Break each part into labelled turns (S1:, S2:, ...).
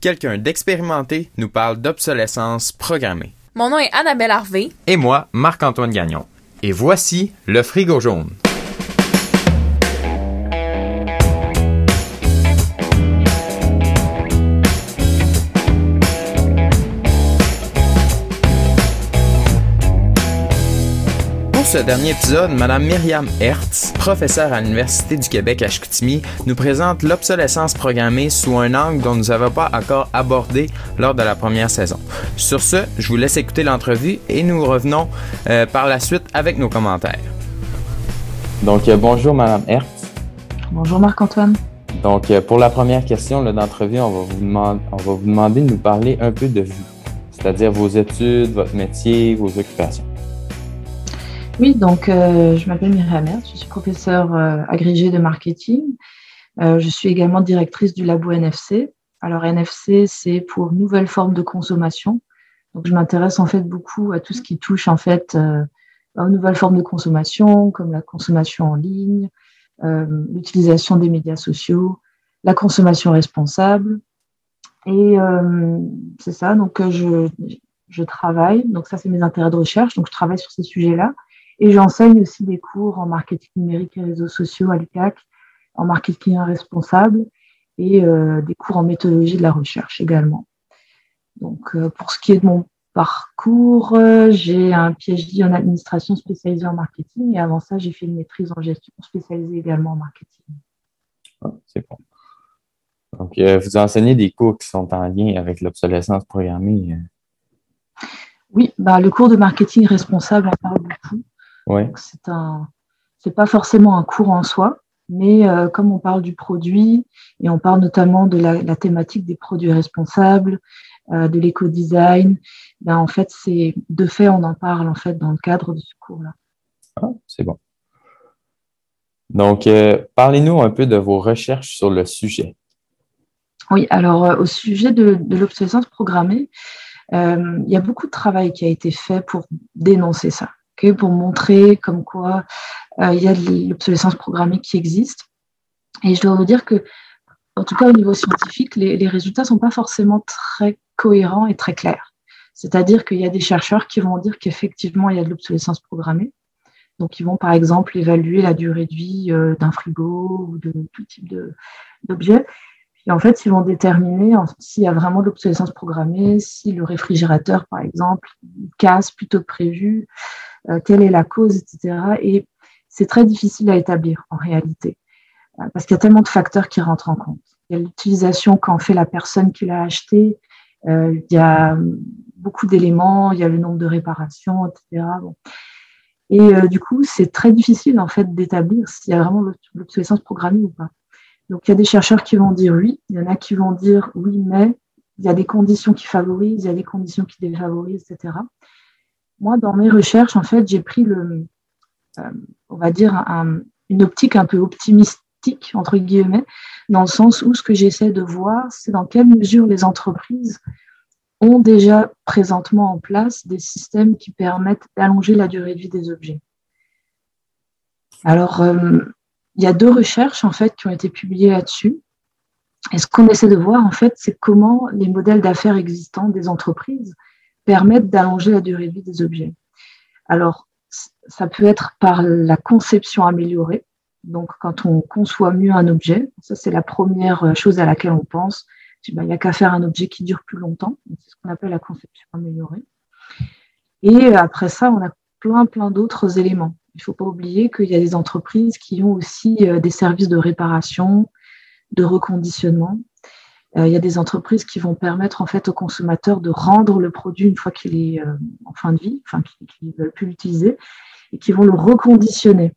S1: quelqu'un d'expérimenté nous parle d'obsolescence programmée.
S2: Mon nom est Annabelle Harvey.
S1: Et moi, Marc-Antoine Gagnon. Et voici le frigo jaune. Ce dernier épisode, Mme Myriam Hertz, professeure à l'Université du Québec à Chicoutimi, nous présente l'obsolescence programmée sous un angle dont nous n'avons pas encore abordé lors de la première saison. Sur ce, je vous laisse écouter l'entrevue et nous revenons euh, par la suite avec nos commentaires. Donc, euh, bonjour Mme Hertz.
S3: Bonjour Marc-Antoine.
S1: Donc, euh, pour la première question d'entrevue, on, va vous demander, on va vous demander de nous parler un peu de vous, c'est-à-dire vos études, votre métier, vos occupations.
S3: Oui, donc euh, je m'appelle Myriam je suis professeure euh, agrégée de marketing. Euh, je suis également directrice du labo NFC. Alors NFC, c'est pour nouvelles formes de consommation. Donc je m'intéresse en fait beaucoup à tout ce qui touche en fait aux nouvelles formes de consommation, comme la consommation en ligne, l'utilisation des médias sociaux, la consommation responsable. Et c'est ça, donc je, je travaille, donc ça c'est mes intérêts de recherche, donc je travaille sur ces sujets-là. Et j'enseigne aussi des cours en marketing numérique et réseaux sociaux à l'UCAC, en marketing responsable et euh, des cours en méthodologie de la recherche également. Donc, euh, pour ce qui est de mon parcours, euh, j'ai un PhD en administration spécialisé en marketing et avant ça, j'ai fait une maîtrise en gestion spécialisée également en marketing.
S1: Ah, c'est bon. Donc, vous enseignez des cours qui sont en lien avec l'obsolescence programmée.
S3: Oui, bah, le cours de marketing responsable en parle beaucoup. C'est un, c'est pas forcément un cours en soi, mais euh, comme on parle du produit et on parle notamment de la, thématique des produits responsables, euh, de l'éco-design, ben en fait, c'est de fait, on en parle en fait dans le cadre de ce cours-là.
S1: Ah, c'est bon. Donc, euh, parlez-nous un peu de vos recherches sur le sujet.
S3: Oui, alors au sujet de, de l'obsolescence programmée, il y a beaucoup de travail qui a été fait pour dénoncer ça pour montrer comme quoi euh, il y a de l'obsolescence programmée qui existe. Et je dois vous dire que, en tout cas au niveau scientifique, les, résultats ne sont pas forcément très cohérents et très clairs. C'est-à-dire qu'il y a des chercheurs qui vont dire qu'effectivement, il y a de l'obsolescence programmée. Donc, ils vont par exemple évaluer la durée de vie euh, d'un frigo ou de tout type d'objet. Et en fait, ils vont déterminer s'il y a vraiment de l'obsolescence programmée, si le réfrigérateur, par exemple, casse plutôt que prévu, euh, quelle est la cause, etc. Et c'est très difficile à établir en réalité, euh, parce qu'il y a tellement de facteurs qui rentrent en compte. Il y a l'utilisation qu'en fait la personne qui l'a acheté, euh, il y a beaucoup d'éléments, il y a le nombre de réparations, etc. Et du coup, c'est très difficile en fait d'établir s'il y a vraiment l'obsolescence programmée ou pas. Donc il y a des chercheurs qui vont dire oui, il y en a qui vont dire oui, mais il y a des conditions qui favorisent, il y a des conditions qui défavorisent, etc moi, dans mes recherches, en fait, j'ai pris le, euh, on va dire, une optique un peu optimistique, entre guillemets, dans le sens où ce que j'essaie de voir, c'est dans quelle mesure les entreprises ont déjà présentement en place des systèmes qui permettent d'allonger la durée de vie des objets. Alors, euh, il y a deux recherches en fait qui ont été publiées là-dessus. Et ce qu'on essaie de voir en fait, c'est comment les modèles d'affaires existants des entreprises permettent d'allonger la durée de vie des objets. Alors, ça peut être par la conception améliorée. Donc, quand on conçoit mieux un objet, ça c'est la première chose à laquelle on pense. Ben, il n'y a qu'à faire un objet qui dure plus longtemps. C'est ce qu'on appelle la conception améliorée. Et après ça, on a plein, plein d'autres éléments. Il ne faut pas oublier qu'il y a des entreprises qui ont aussi euh, des services de réparation, de reconditionnement, euh, il y a des entreprises qui vont permettre en fait au consommateur de rendre le produit une fois qu'il est euh, en fin de vie, enfin qu'ils ne veulent plus l'utiliser, et qui vont le reconditionner.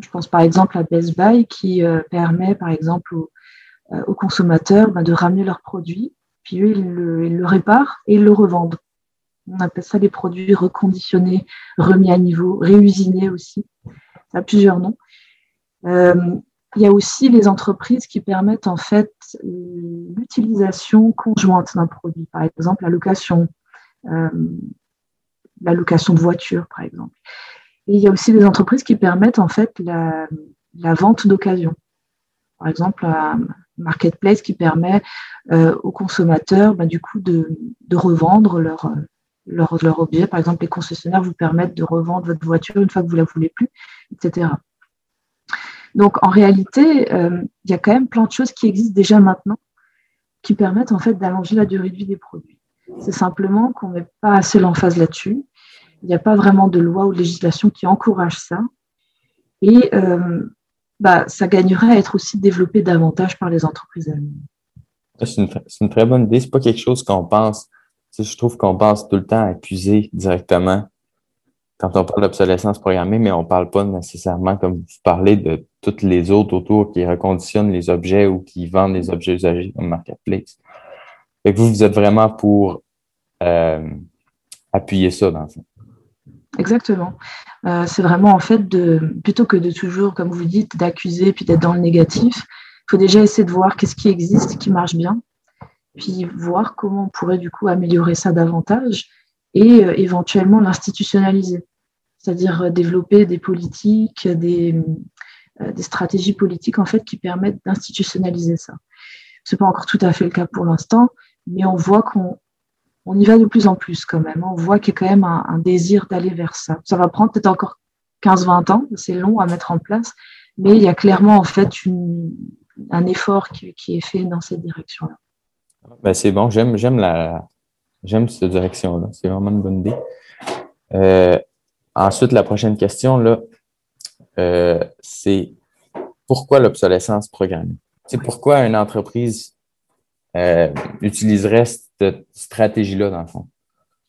S3: Je pense par exemple à Best Buy qui euh, permet par exemple aux, consommateurs ben, de ramener leur produit, puis eux ils le, réparent et le revendent. On appelle ça des produits reconditionnés, remis à niveau, réusinés aussi. Ça a plusieurs noms. Il y a aussi les entreprises qui permettent en fait l'utilisation conjointe d'un produit, par exemple la location, euh, la location de voiture, par exemple. Et il y a aussi des entreprises qui permettent en fait la, vente d'occasion. Par exemple, marketplace qui permet aux consommateurs bah, du coup de, revendre leur, leur, leur objet. Par exemple, les concessionnaires vous permettent de revendre votre voiture une fois que vous ne la voulez plus, etc. Donc en réalité, il y a quand même plein de choses qui existent déjà maintenant qui permettent en fait d'allonger la durée de vie des produits. C'est simplement qu'on ne met pas assez l'emphase là-dessus. Il n'y a pas vraiment de loi ou de législation qui encourage ça. Et euh, bah, ça gagnerait à être aussi développé davantage par les entreprises allemandes.
S1: C'est une, très bonne idée. Ce n'est pas quelque chose qu'on pense. je trouve qu'on pense tout le temps à accuser directement quand on parle d'obsolescence programmée, mais on ne parle pas nécessairement, comme vous parlez, de toutes les autres autour qui reconditionnent les objets ou qui vendent les objets usagés comme marketplace. Fait vous, vous êtes vraiment pour euh, appuyer ça dans fond.
S3: Exactement. Euh, c'est vraiment en fait de plutôt que de toujours, comme vous dites, d'accuser puis d'être dans le négatif, il faut déjà essayer de voir qu'est-ce qui existe, qui marche bien, puis voir comment on pourrait du coup améliorer ça davantage et euh, éventuellement l'institutionnaliser, c'est-à-dire développer des politiques, des, des stratégies politiques en fait qui permettent d'institutionnaliser ça. C'est pas encore tout à fait le cas pour l'instant, mais on voit qu'on on y va de plus en plus quand même. On voit qu'il y a quand même un, désir d'aller vers ça. Ça va prendre peut-être encore 15-20 ans, c'est long à mettre en place, mais il y a clairement en fait un effort qui, est fait dans cette direction-là.
S1: Ben c'est bon, j'aime, j'aime la j'aime cette direction-là. C'est vraiment une bonne idée. Euh, ensuite, la prochaine question, euh, c'est pourquoi l'obsolescence programmée? C'est pourquoi une entreprise euh, utiliserait cette stratégie-là, dans le fond?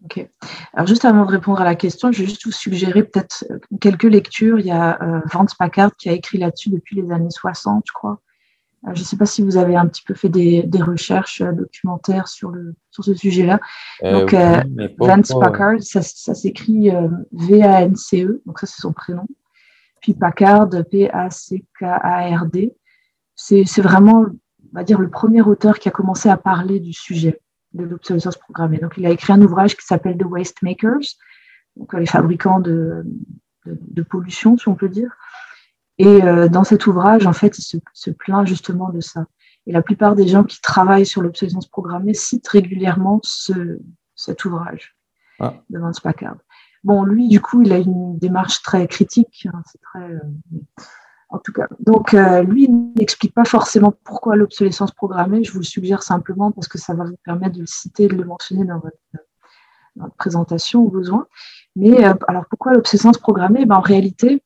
S3: OK. Alors, juste avant de répondre à la question, je vais juste vous suggérer peut-être quelques lectures. Il y a euh, Vance Packard qui a écrit là-dessus depuis les années 60, je crois. Je ne sais pas si vous avez un petit peu fait des, recherches documentaires sur, le, sur ce sujet-là. donc, Vance Packard, ça, s'écrit V-A-N-C-E, donc ça, c'est son prénom. Puis Packard, P-A-C-K-A-R-D. C'est vraiment on va dire, le premier auteur qui a commencé à parler du sujet de l'obsolescence programmée. Donc, il a écrit un ouvrage qui s'appelle The Waste Makers, donc les fabricants de, de, pollution, si on peut dire. Et euh, dans cet ouvrage, en fait, il se, se, plaint justement de ça. Et la plupart des gens qui travaillent sur l'obsolescence programmée citent régulièrement ce, cet ouvrage ah. de Vance Packard. Bon, lui, du coup, il a une démarche très critique. Hein, c'est très, euh, en tout cas. Donc, euh, lui n'explique pas forcément pourquoi l'obsolescence programmée. Je vous le suggère simplement parce que ça va vous permettre de le citer, de le mentionner dans votre, présentation au besoin. Mais euh, alors, pourquoi l'obsolescence programmée? Ben, En réalité,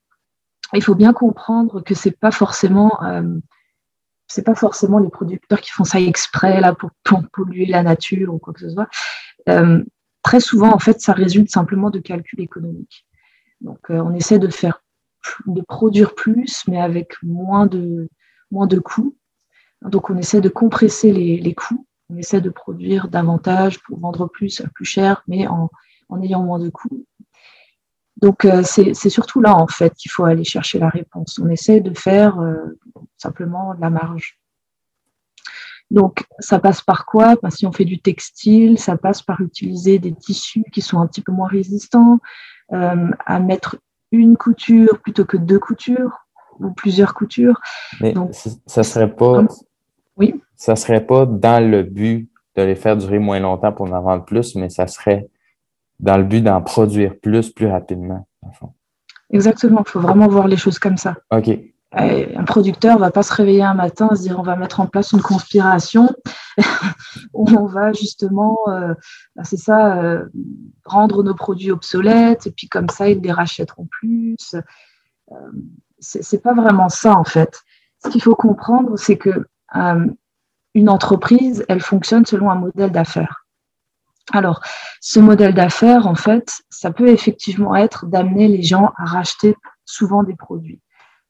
S3: il faut bien comprendre que c'est pas forcément euh, pas forcément les producteurs qui font ça exprès pour, polluer la nature ou quoi que ce soit. très souvent, en fait, ça résulte simplement de calculs économiques. Donc, on essaie de faire de produire plus, mais avec moins de, moins de coûts. Donc, on essaie de compresser les, coûts. On essaie de produire davantage pour vendre plus plus cher, mais en, ayant moins de coûts. Donc, euh, c'est surtout là, en fait, qu'il faut aller chercher la réponse. On essaie de faire euh, simplement la marge. Donc, ça passe par quoi? Ben, Si on fait du textile, ça passe par utiliser des tissus qui sont un petit peu moins résistants, euh, à mettre une couture plutôt que deux coutures ou plusieurs coutures.
S1: Mais ça serait pas.
S3: Oui.
S1: Ça serait pas dans le but de les faire durer moins longtemps pour en vendre plus, mais ça serait dans le but d'en produire plus plus rapidement.
S3: Exactement. Il faut vraiment voir les choses comme ça.
S1: OK
S3: un producteur ne va pas se réveiller un matin et se dire on va mettre en place une conspiration où on va justement, euh, bah, c'est ça, euh, rendre nos produits obsolètes et puis comme ça ils les rachèteront plus. Euh, c'est pas vraiment ça en fait. Ce qu'il faut comprendre, c'est que une entreprise, elle fonctionne selon un modèle d'affaires. Alors, ce modèle d'affaires, en fait, ça peut effectivement être d'amener les gens à racheter souvent des produits.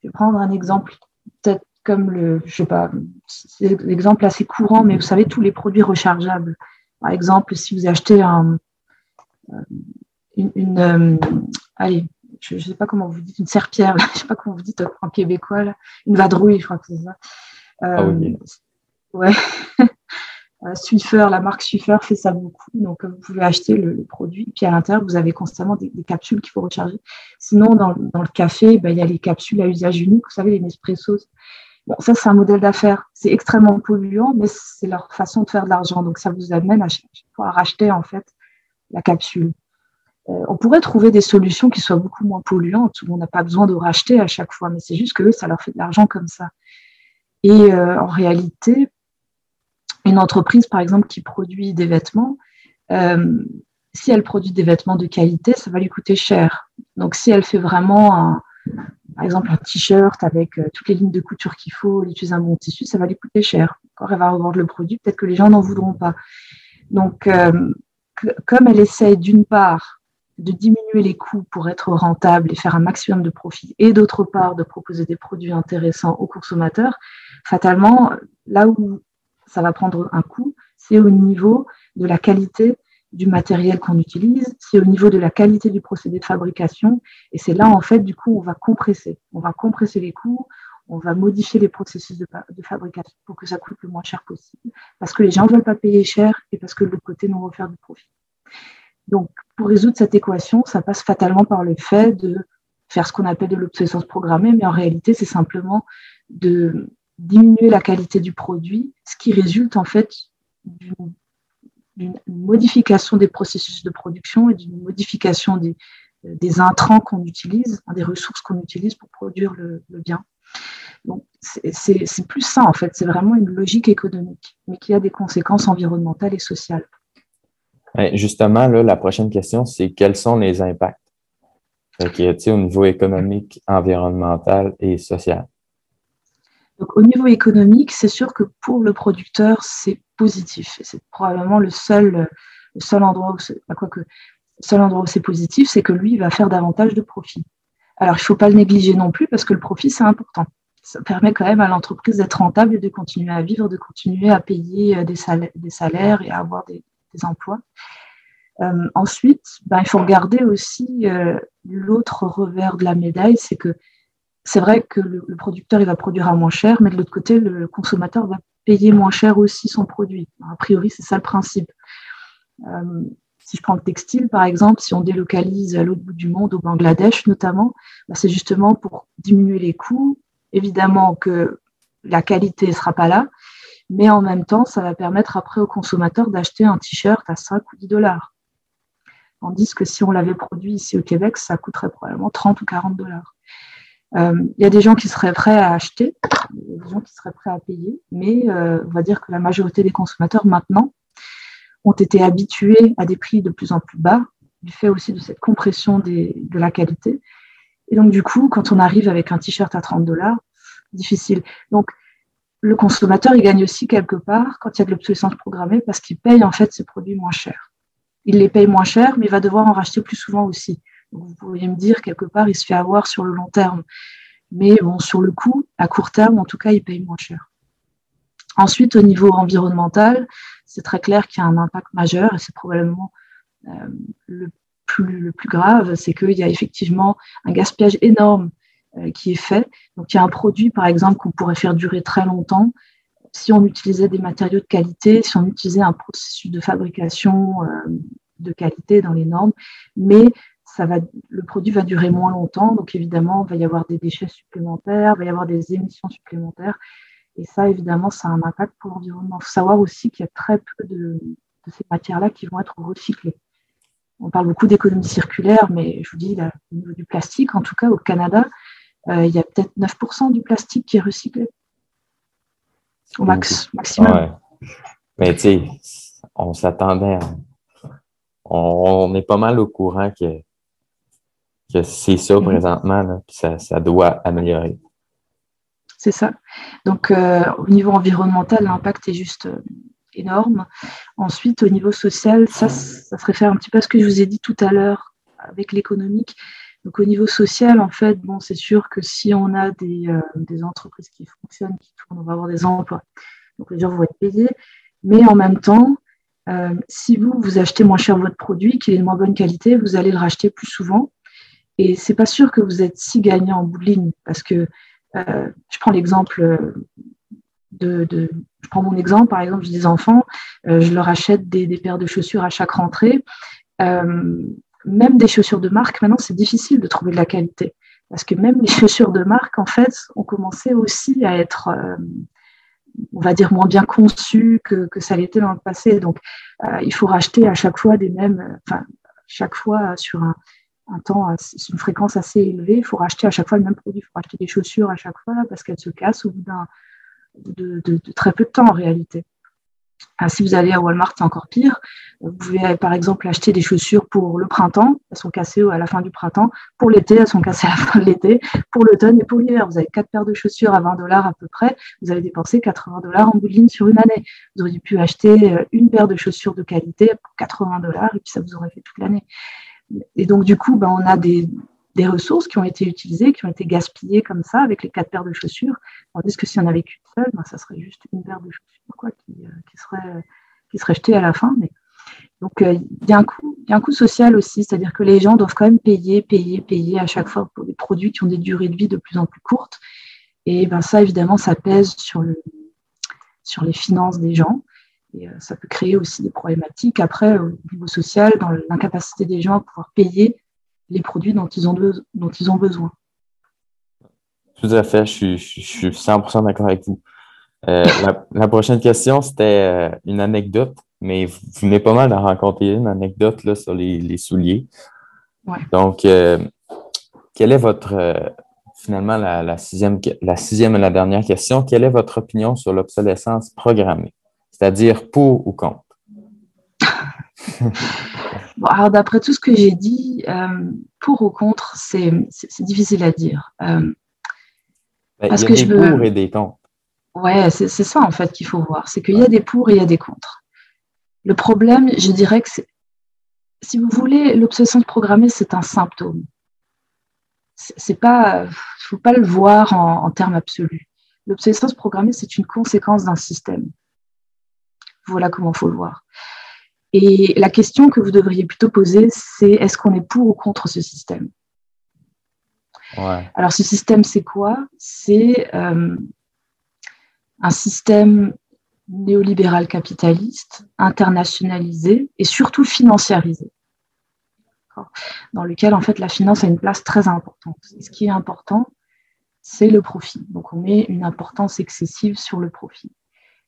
S3: Je vais prendre un exemple, peut-être comme le, je sais pas, c'est l'exemple assez courant, mais vous savez, tous les produits rechargeables. Par exemple, si vous achetez un, euh, une, euh, allez, je ne sais pas comment vous dites, une serpillère, je ne sais pas comment vous dites en québécois, une vadrouille, je crois que c'est ça.
S1: ah oui. Euh,
S3: ouais. Euh, Swiffer, la marque Swiffer fait ça beaucoup. Donc, vous pouvez acheter le, produit, puis à l'intérieur, vous avez constamment des, capsules qu'il faut recharger. Sinon, dans, le café, ben, il y a les capsules à usage unique, vous savez, les Nespresso. Bon, ça, c'est un modèle d'affaires. C'est extrêmement polluant, mais c'est leur façon de faire de l'argent. Donc, ça vous amène à à racheter, en fait, la capsule. Euh, on pourrait trouver des solutions qui soient beaucoup moins polluantes, où on n'a pas besoin de racheter à chaque fois, mais c'est juste que eux, ça leur fait de l'argent comme ça. Et euh, en réalité, une entreprise, par exemple, qui produit des vêtements, euh, si elle produit des vêtements de qualité, ça va lui coûter cher. Donc, si elle fait vraiment, un, par exemple, un t-shirt avec toutes les lignes de couture qu'il faut, elle utilise un bon tissu, ça va lui coûter cher. Quand elle va revendre le produit, peut-être que les gens n'en voudront pas. Donc, comme elle essaye d'une part de diminuer les coûts pour être rentable et faire un maximum de profit, et d'autre part de proposer des produits intéressants aux consommateurs, fatalement, là où ça va prendre un coût, c'est au niveau de la qualité du matériel qu'on utilise, c'est au niveau de la qualité du procédé de fabrication, et c'est là, en fait, du coup, on va compresser. On va compresser les coûts, on va modifier les processus de, fabrication pour que ça coûte le moins cher possible, parce que les gens ne veulent pas payer cher et parce que l'autre côté, nous, on veut faire du profit. Donc, pour résoudre cette équation, ça passe fatalement par le fait de faire ce qu'on appelle de l'obsolescence programmée, mais en réalité, c'est simplement de diminuer la qualité du produit, ce qui résulte en fait d'une modification des processus de production et d'une modification des, intrants qu'on utilise, des ressources qu'on utilise pour produire le, bien. Donc, c'est plus ça, en fait. C'est vraiment une logique économique, mais qui a des conséquences environnementales et sociales.
S1: Justement, la prochaine question, c'est quels sont les impacts? Au niveau économique, environnemental et social?
S3: Donc, au niveau économique, c'est sûr que pour le producteur, c'est positif. C'est probablement le seul, le seul endroit où c'est, quoi que, seul endroit où c'est positif, c'est que lui, il va faire davantage de profit. Alors, il ne faut pas le négliger non plus parce que le profit, c'est important. Ça permet quand même à l'entreprise d'être rentable et de continuer à vivre, de continuer à payer euh, des salaires, et à avoir des, emplois. Euh, ensuite, ben, il faut regarder aussi euh, l'autre revers de la médaille, c'est que c'est vrai que le, producteur il va produire à moins cher, mais de l'autre côté, le, consommateur va payer moins cher aussi son produit. A priori, c'est ça le principe. Euh, si je prends le textile, par exemple, si on délocalise à l'autre bout du monde, au Bangladesh notamment, ben, c'est justement pour diminuer les coûts. Évidemment que la qualité ne sera pas là, mais en même temps, ça va permettre après au consommateur d'acheter un t-shirt à 5 ou 10 dollars. Tandis que si on l'avait produit ici au Québec, ça coûterait probablement 30 ou 40 dollars. Euh, il y a des gens qui seraient prêts à acheter, des gens qui seraient prêts à payer, mais euh, on va dire que la majorité des consommateurs maintenant ont été habitués à des prix de plus en plus bas, du fait aussi de cette compression de la qualité. Et donc, du coup, quand on arrive avec un t-shirt à 30 dollars, difficile. Donc, le consommateur, il gagne aussi quelque part quand il y a de l'obsolescence programmée parce qu'il paye en fait ses produits moins chers. Il les paye moins cher, mais il va devoir en racheter plus souvent aussi. Vous pourriez me dire, quelque part, il se fait avoir sur le long terme. Mais bon, sur le coup, à court terme, en tout cas, il paye moins cher. Ensuite, au niveau environnemental, c'est très clair qu'il y a un impact majeur et c'est probablement euh, le, plus, le plus grave, c'est qu'il y a effectivement un gaspillage énorme euh, qui est fait. Donc, il y a un produit, par exemple, qu'on pourrait faire durer très longtemps si on utilisait des matériaux de qualité, si on utilisait un processus de fabrication euh, de qualité dans les normes, mais ça va, le produit va durer moins longtemps, donc évidemment, il va y avoir des déchets supplémentaires, il va y avoir des émissions supplémentaires, et ça, évidemment, ça a un impact pour l'environnement. Il faut savoir aussi qu'il y a très peu de, de ces matières-là qui vont être recyclées. On parle beaucoup d'économie circulaire, mais je vous dis, au niveau du plastique, en tout cas au Canada, euh, il y a peut-être 9% du plastique qui est recyclé. Au max, maximum.
S1: Mais tu sais, on s'attendait, on, est pas mal au courant que, que c'est ça mhm. présentement, puis ça, doit améliorer.
S3: C'est ça. Donc, euh, au niveau environnemental, l'impact est juste euh, énorme. Ensuite, au niveau social, ça, ça se réfère un petit peu à ce que je vous ai dit tout à l'heure avec l'économique. Donc au niveau social, en fait, bon, c'est sûr que si on a des, euh, entreprises qui fonctionnent, qui tournent, on va avoir des emplois. Donc les gens vont être payés. Mais en même temps, si vous, vous achetez moins cher votre produit, qu'il est de moins bonne qualité, vous allez le racheter plus souvent. Et c'est pas sûr que vous êtes si gagnant en bout de ligne, parce que euh, je prends l'exemple de, je prends mon exemple, par exemple, j'ai des enfants, je leur achète des, des, paires de chaussures à chaque rentrée même des chaussures de marque, maintenant, c'est difficile de trouver de la qualité. Parce que même les chaussures de marque, en fait, ont commencé aussi à être, on va dire, moins bien conçues que, que ça l'était dans le passé. Donc, il faut racheter à chaque fois des mêmes, enfin, chaque fois sur un, un temps, une fréquence assez élevée. Il faut racheter à chaque fois le même produit. Il faut racheter des chaussures à chaque fois parce qu'elles se cassent au bout de, de, très peu de temps en réalité. Ah, si vous allez à Walmart, c'est encore pire. Vous pouvez par exemple acheter des chaussures pour le printemps, elles sont cassées à la fin du printemps. Pour l'été, elles sont cassées à la fin de l'été. Pour l'automne et pour l'hiver, vous avez quatre paires de chaussures à 20 dollars à peu près. Vous avez dépensé 80 dollars en bout de ligne sur une année. Vous auriez pu acheter euh, une paire de chaussures de qualité pour 80 dollars et puis ça vous aurait fait toute l'année. Et donc, du coup, ben, on a des, ressources qui ont été utilisées, qui ont été gaspillées comme ça, avec les quatre paires de chaussures. Tandis que si on avait qu'une seule, ben, ça serait juste une paire de chaussures euh, qui, serait, jetée à la fin. Mais... Donc, euh, il y, a un coût, social aussi, c'est-à-dire que les gens doivent quand même payer, payer, payer à chaque fois pour des produits qui ont des durées de vie de plus en plus courtes. Et ben, ça, évidemment, ça pèse sur les finances des gens. Et euh, ça peut créer aussi des problématiques après au niveau social, dans l'incapacité des gens à pouvoir payer les produits dont ils ont, dont ils ont besoin.
S1: Tout à fait, je suis, 100% d'accord avec vous. Euh, la, prochaine question, c'était euh, une anecdote, mais vous venez pas mal d'en raconter une anecdote là, sur les, souliers. Donc, quelle est votre, finalement, la, la, sixième, la sixième et la dernière question, quelle est votre opinion sur l'obsolescence programmée? C'est-à-dire pour ou contre?
S3: alors, d'après tout ce que j'ai dit, euh, pour ou contre, c'est difficile à dire.
S1: Euh, ben, parce il y a que des je pour et des contre.
S3: Ouais, c'est ça en fait qu'il faut voir. C'est qu'il y a des pour et il y a des contre. Le problème, je dirais que c'est, si vous voulez, l'obsession programmée, c'est un symptôme. C'est pas, faut pas le voir en, en termes absolus. L'obsolescence programmée, c'est une conséquence d'un système. Voilà comment il faut le voir. Et la question que vous devriez plutôt poser, c'est est-ce qu'on est pour ou contre ce système? Alors ce système, c'est quoi? C'est euh, un système néolibéral capitaliste, internationalisé et surtout financiarisé, dans lequel en fait la finance a une place très importante. ce qui est important, c'est le profit. Donc on met une importance excessive sur le profit.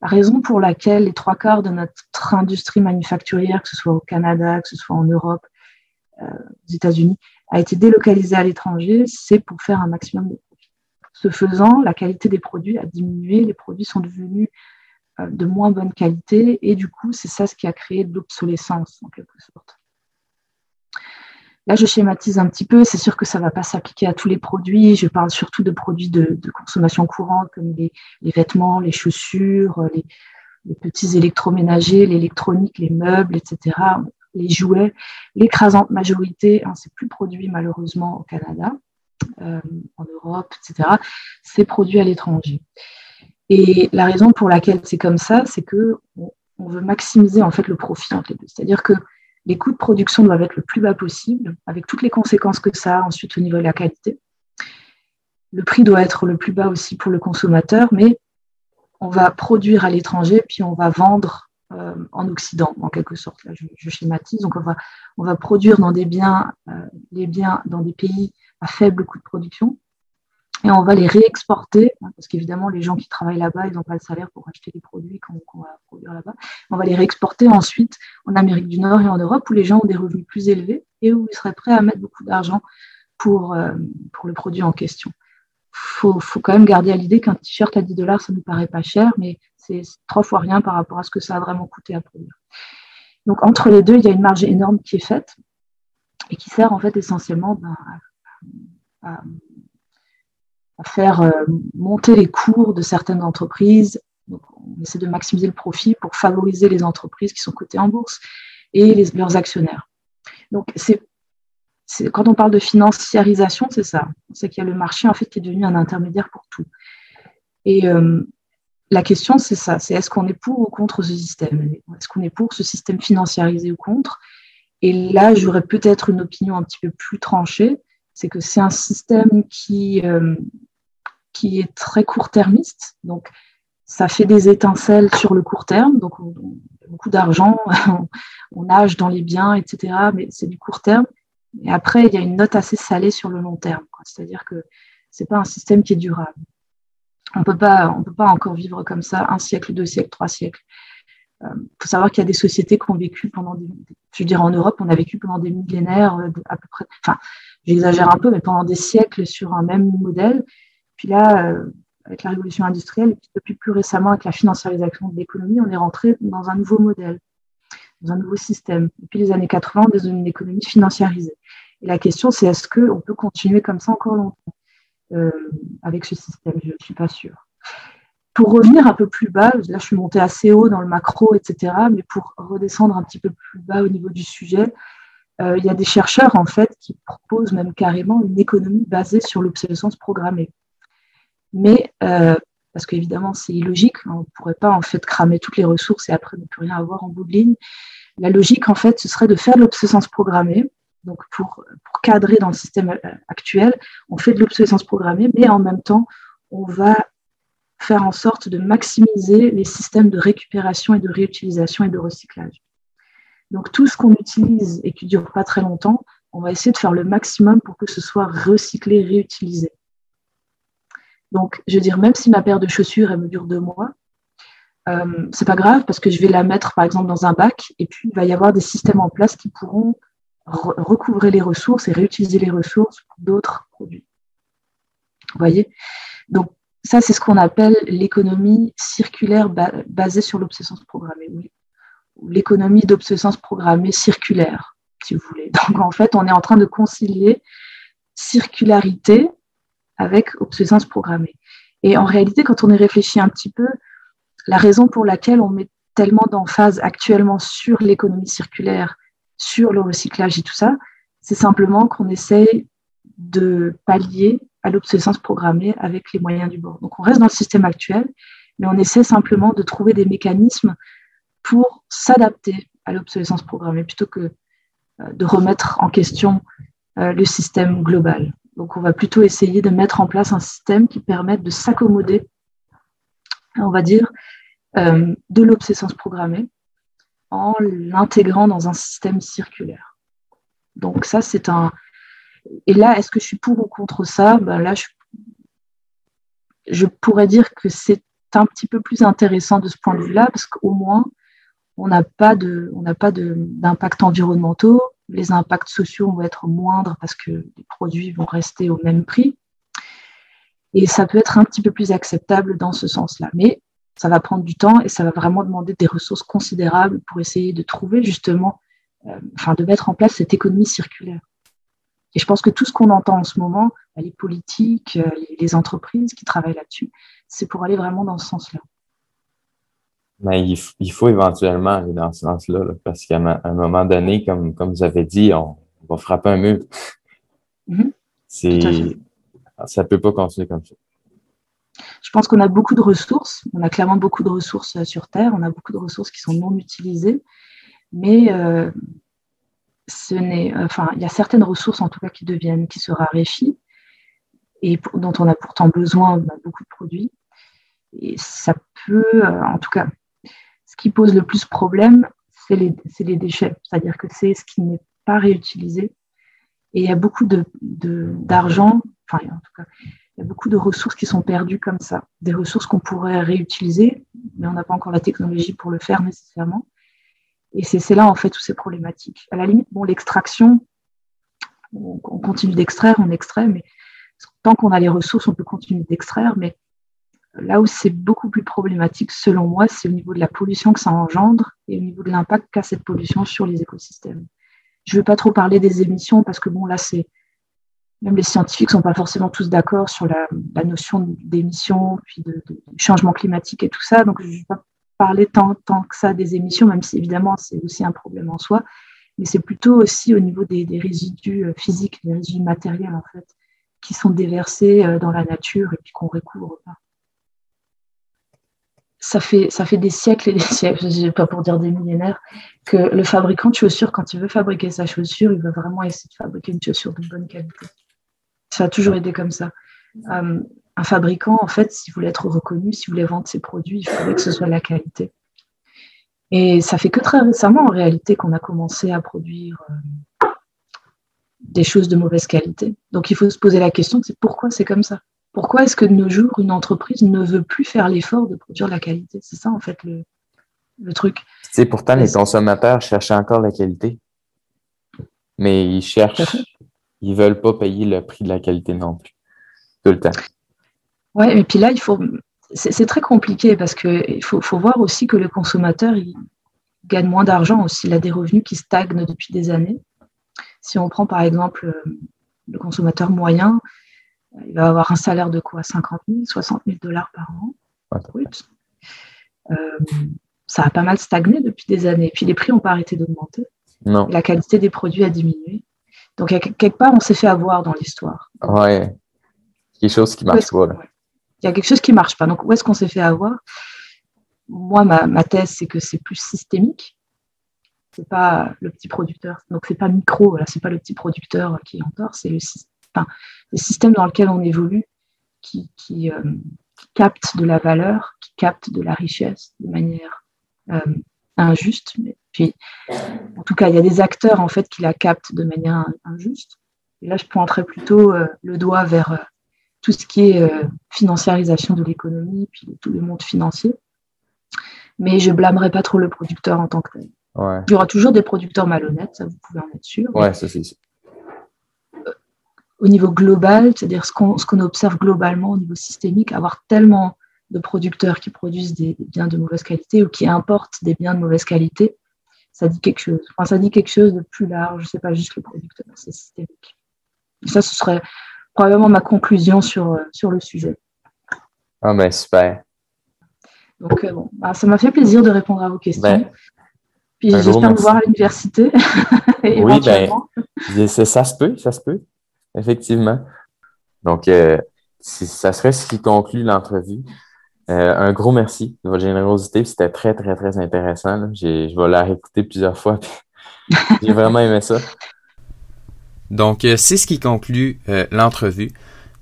S3: La raison pour laquelle les trois quarts de notre industrie manufacturière, que ce soit au Canada, que ce soit en Europe, euh, aux États-Unis, a été délocalisée à l'étranger, c'est pour faire un maximum de. Ce faisant, la qualité des produits a diminué, les produits sont devenus euh, de moins bonne qualité et du coup, c'est ça ce qui a créé de l'obsolescence en quelque sorte. Là, je schématise un petit peu. C'est sûr que ça ne va pas s'appliquer à tous les produits. Je parle surtout de produits de, consommation courante comme les, vêtements, les chaussures, les, petits électroménagers, l'électronique, les meubles, etc., les jouets. L'écrasante majorité, hein, c'est plus produit malheureusement au Canada, euh, en Europe, etc. C'est produit à l'étranger. Et la raison pour laquelle c'est comme ça, c'est que on veut maximiser en fait le profit entre les deux. C'est-à-dire que les coûts de production doivent être le plus bas possible, avec toutes les conséquences que ça a ensuite au niveau de la qualité. Le prix doit être le plus bas aussi pour le consommateur, mais on va produire à l'étranger, puis on va vendre euh, en Occident, en quelque sorte. Là, je, schématise. Donc, on va, produire dans des biens, euh, les biens dans des pays à faible coût de production, et on va les réexporter, hein, parce qu'évidemment, les gens qui travaillent là-bas, ils n'ont pas le salaire pour acheter les produits qu'on va produire là-bas. On va les réexporter ensuite en Amérique du Nord et en Europe, où les gens ont des revenus plus élevés et où ils seraient prêts à mettre beaucoup d'argent pour, euh, pour le produit en question. Il faut, faut, quand même garder à l'idée qu'un t-shirt à 10 dollars, ça ne nous paraît pas cher, mais c'est trois fois rien par rapport à ce que ça a vraiment coûté à produire. Donc, entre les deux, il y a une marge énorme qui est faite et qui sert en fait essentiellement ben, à à faire euh, monter les cours de certaines entreprises. On essaie de maximiser le profit pour favoriser les entreprises qui sont cotées en bourse et leurs actionnaires. Donc, c'est, quand on parle de financiarisation, c'est ça. C'est qu'il y a le marché en fait qui est devenu un intermédiaire pour tout. Et euh, la question, c'est ça. C'est est-ce qu'on est pour ou contre ce système? Est-ce qu'on est pour ce système financiarisé ou contre? Et là, j'aurais peut-être une opinion un petit peu plus tranchée. C'est que c'est un système qui, euh, qui est très court-termiste. Donc, ça fait des étincelles sur le court terme. Donc, on, a beaucoup d'argent, on, nage dans les biens, etc. Mais c'est du court terme. Et après, il y a une note assez salée sur le long terme. C'est-à-dire que ce n'est pas un système qui est durable. On ne peut pas encore vivre comme ça un siècle, deux siècles, trois siècles. Il euh, faut savoir qu'il y a des sociétés qui ont vécu pendant des, je dire en Europe, on a vécu pendant des millénaires euh, à peu près, enfin, j'exagère un peu, mais pendant des siècles sur un même modèle. Puis là, euh, avec la révolution industrielle, et puis depuis plus récemment avec la financiarisation de l'économie, on est rentré dans un nouveau modèle, dans un nouveau système. Depuis les années 80, on est dans une économie financiarisée. Et la question, c'est est-ce qu'on peut continuer comme ça encore longtemps avec ce système? Je ne suis pas sûre pour revenir un peu plus bas, là je suis montée assez haut dans le macro, etc., mais pour redescendre un petit peu plus bas au niveau du sujet, euh, il y a des chercheurs en fait qui proposent même carrément une économie basée sur l'obsolescence programmée. Mais euh, parce qu'évidemment c'est illogique, on ne pourrait pas en fait cramer toutes les ressources et après ne plus rien avoir en bout de ligne. La logique en fait ce serait de faire de l'obsolescence programmée. Donc pour, pour cadrer dans le système euh, actuel, on fait de l'obsolescence programmée, mais en même temps on va faire en sorte de maximiser les systèmes de récupération et de réutilisation et de recyclage. Donc tout ce qu'on utilise et qui ne dure pas très longtemps, on va essayer de faire le maximum pour que ce soit recyclé, réutilisé. Donc, je veux dire, même si ma paire de chaussures, elle me dure deux mois, euh, c'est pas grave parce que je vais la mettre, par exemple, dans un bac et puis il va y avoir des systèmes en place qui pourront recouvrer les ressources et réutiliser les ressources pour d'autres produits. Vous voyez? Donc, ça, c'est ce qu'on appelle l'économie circulaire basée sur l'obsolescence programmée. Oui. L'économie d'obsolescence programmée circulaire, si vous voulez. Donc, en fait, on est en train de concilier circularité avec obsolescence programmée. Et en réalité, quand on y réfléchit un petit peu, la raison pour laquelle on met tellement d'emphase actuellement sur l'économie circulaire, sur le recyclage et tout ça, c'est simplement qu'on essaye de pallier à l'obsolescence programmée avec les moyens du bord. Donc on reste dans le système actuel, mais on essaie simplement de trouver des mécanismes pour s'adapter à l'obsolescence programmée plutôt que euh, de remettre en question euh, le système global. Donc on va plutôt essayer de mettre en place un système qui permette de s'accommoder, on va dire, euh, de l'obsolescence programmée en l'intégrant dans un système circulaire. Donc ça, c'est un, et là, est-ce que je suis pour ou contre ça? Ben Là, je, pourrais dire que c'est un petit peu plus intéressant de ce point de vue-là, parce qu'au moins, on n'a pas d'impact environnementaux, les impacts sociaux vont être moindres parce que les produits vont rester au même prix. Et ça peut être un petit peu plus acceptable dans ce sens-là. Mais ça va prendre du temps et ça va vraiment demander des ressources considérables pour essayer de trouver justement, euh, enfin de mettre en place cette économie circulaire. Et je pense que tout ce qu'on entend en ce moment, bah, les politiques, euh, les entreprises qui travaillent là-dessus, c'est pour aller vraiment dans ce sens-là.
S1: Mais il, faut éventuellement aller dans ce sens-là, parce qu'à un, moment donné, comme, comme vous avez dit, on, va frapper un mur. Mm-hmm. C'est, ça ne peut pas continuer comme ça.
S3: Je pense qu'on a beaucoup de ressources. On a clairement beaucoup de ressources euh, sur Terre. On a beaucoup de ressources qui sont non utilisées. Mais euh, ce n'est, enfin, il y a certaines ressources en tout cas qui deviennent, qui se raréfient et dont on a pourtant besoin de beaucoup de produits. Et ça peut, euh, en tout cas, qui pose le plus problème, c'est les, déchets, c'est-à-dire que c'est ce qui n'est pas réutilisé. Et il y a beaucoup d'argent, enfin, en tout cas, il y a beaucoup de ressources qui sont perdues comme ça, des ressources qu'on pourrait réutiliser, mais on n'a pas encore la technologie pour le faire nécessairement. Et c'est là, en fait, où c'est problématique. À la limite, bon, l'extraction, on, continue d'extraire, on extrait, mais tant qu'on a les ressources, on peut continuer d'extraire. Mais là où c'est beaucoup plus problématique, selon moi, c'est au niveau de la pollution que ça engendre et au niveau de l'impact qu'a cette pollution sur les écosystèmes. Je ne veux pas trop parler des émissions parce que, bon, là, c'est. Même les scientifiques ne sont pas forcément tous d'accord sur la, notion d'émissions, puis de, changement climatique et tout ça. Donc, je ne vais pas parler tant, que ça des émissions, même si évidemment c'est aussi un problème en soi, mais c'est plutôt aussi au niveau des, résidus euh, physiques, des résidus matériels en fait, qui sont déversés euh, dans la nature et puis qu'on recouvre. Ça fait, des siècles et des siècles, pas pour dire des millénaires, que le fabricant de chaussures, quand il veut fabriquer sa chaussure, il veut vraiment essayer de fabriquer une chaussure de bonne qualité. Ça a toujours été comme ça. Euh, un fabricant, en fait, s'il voulait être reconnu, s'il voulait vendre ses produits, il fallait que ce soit la qualité. Et ça fait que très récemment, en réalité, qu'on a commencé à produire, euh, des choses de mauvaise qualité. Donc il faut se poser la question, c'est pourquoi c'est comme ça? Pourquoi est-ce que de nos jours, une entreprise ne veut plus faire l'effort de produire la qualité? C'est ça en fait le, le truc.
S1: C'est pourtant les consommateurs cherchent encore la qualité, mais ils cherchent, ils veulent pas payer le prix de la qualité non plus, tout le temps.
S3: Ouais, et puis là, il faut, c'est très compliqué parce qu'il faut, faut, voir aussi que le consommateur, il gagne moins d'argent aussi. Il a des revenus qui stagnent depuis des années. Si on prend par exemple euh, le consommateur moyen, il va avoir un salaire de quoi? 50 000, 60 000 dollars par an euh, ça a pas mal stagné depuis des années. Puis les prix n'ont pas arrêté d'augmenter. La qualité des produits a diminué. Donc, quelque part, on s'est fait avoir dans l'histoire.
S1: Ouais. Quelque chose qui marche pas.
S3: Il y a quelque chose qui marche pas. Donc, où est-ce qu'on s'est fait avoir? Moi, ma, thèse, c'est que c'est plus systémique. C'est pas le petit producteur. Donc, c'est pas micro. Voilà, c'est pas le petit producteur qui en tort. C'est le, système dans lequel on évolue qui, qui, euh, qui capte de la valeur, qui capte de la richesse de manière euh, injuste. Mais puis, en tout cas, il y a des acteurs en fait qui la captent de manière injuste. Et là, je pointerais plutôt euh, le doigt vers tout ce qui est financiarisation de l'économie, puis tout le monde financier. Mais je blâmerai pas trop le producteur en tant que tel. Il y aura toujours des producteurs malhonnêtes, ça vous pouvez en être sûr.
S1: Ouais, ça c'est.
S3: Au niveau global, c'est-à-dire ce qu'on observe globalement au niveau systémique, avoir tellement de producteurs qui produisent des, biens de mauvaise qualité ou qui importent des biens de mauvaise qualité, ça dit quelque chose. Enfin, ça dit quelque chose de plus large, c'est pas juste le producteur, c'est systémique. ça, ce serait probablement ma conclusion sur, euh, sur le sujet.
S1: Ah, ben super.
S3: Donc, euh, bon, bah, ça m'a fait plaisir de répondre à vos questions. Ben, Puis j'espère vous voir à l'université.
S1: oui, ben, ça se peut, ça se peut, effectivement. Donc, euh, ça serait ce qui conclut l'entrevue. Euh, un gros merci de votre générosité. C'était très, très, très intéressant. Je vais la réécouter plusieurs fois. J'ai vraiment aimé ça. Donc, euh, c'est ce qui conclut l'entrevue.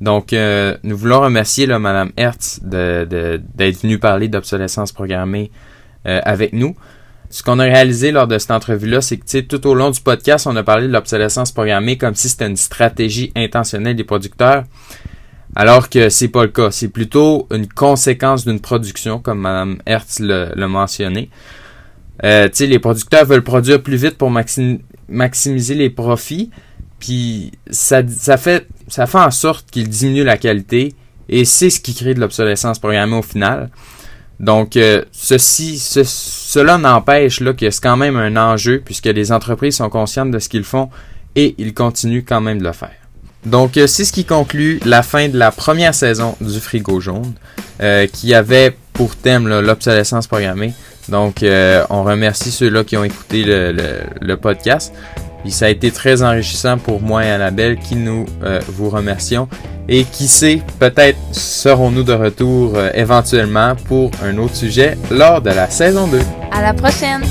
S1: Donc, nous voulons remercier Mme Hertz d'être de, d'être venue parler d'obsolescence programmée avec nous. Ce qu'on a réalisé lors de cette entrevue-là, c'est que tout au long du podcast, on a parlé de l'obsolescence programmée comme si c'était une stratégie intentionnelle des producteurs. Alors que c'est pas le cas. C'est plutôt une conséquence d'une production, comme Mme Hertz l'a mentionné. Euh, les producteurs veulent produire plus vite pour maximiser les profits, puis ça, fait, ça fait en sorte qu'ils diminuent la qualité, et c'est ce qui crée de l'obsolescence programmée au final. Donc, euh, ceci, cela n'empêche là que c'est quand même un enjeu, puisque les entreprises sont conscientes de ce qu'ils font, et ils continuent quand même de le faire. Donc, euh, c'est ce qui conclut la fin de la première saison du Frigo Jaune, euh, qui avait pour thème l'obsolescence programmée. Donc, on remercie ceux-là qui ont écouté le, podcast. Et ça a été très enrichissant pour moi et Annabelle, qui nous vous remercions. Et qui sait, peut-être serons-nous de retour éventuellement pour un autre sujet lors de la saison 2.
S2: À la prochaine!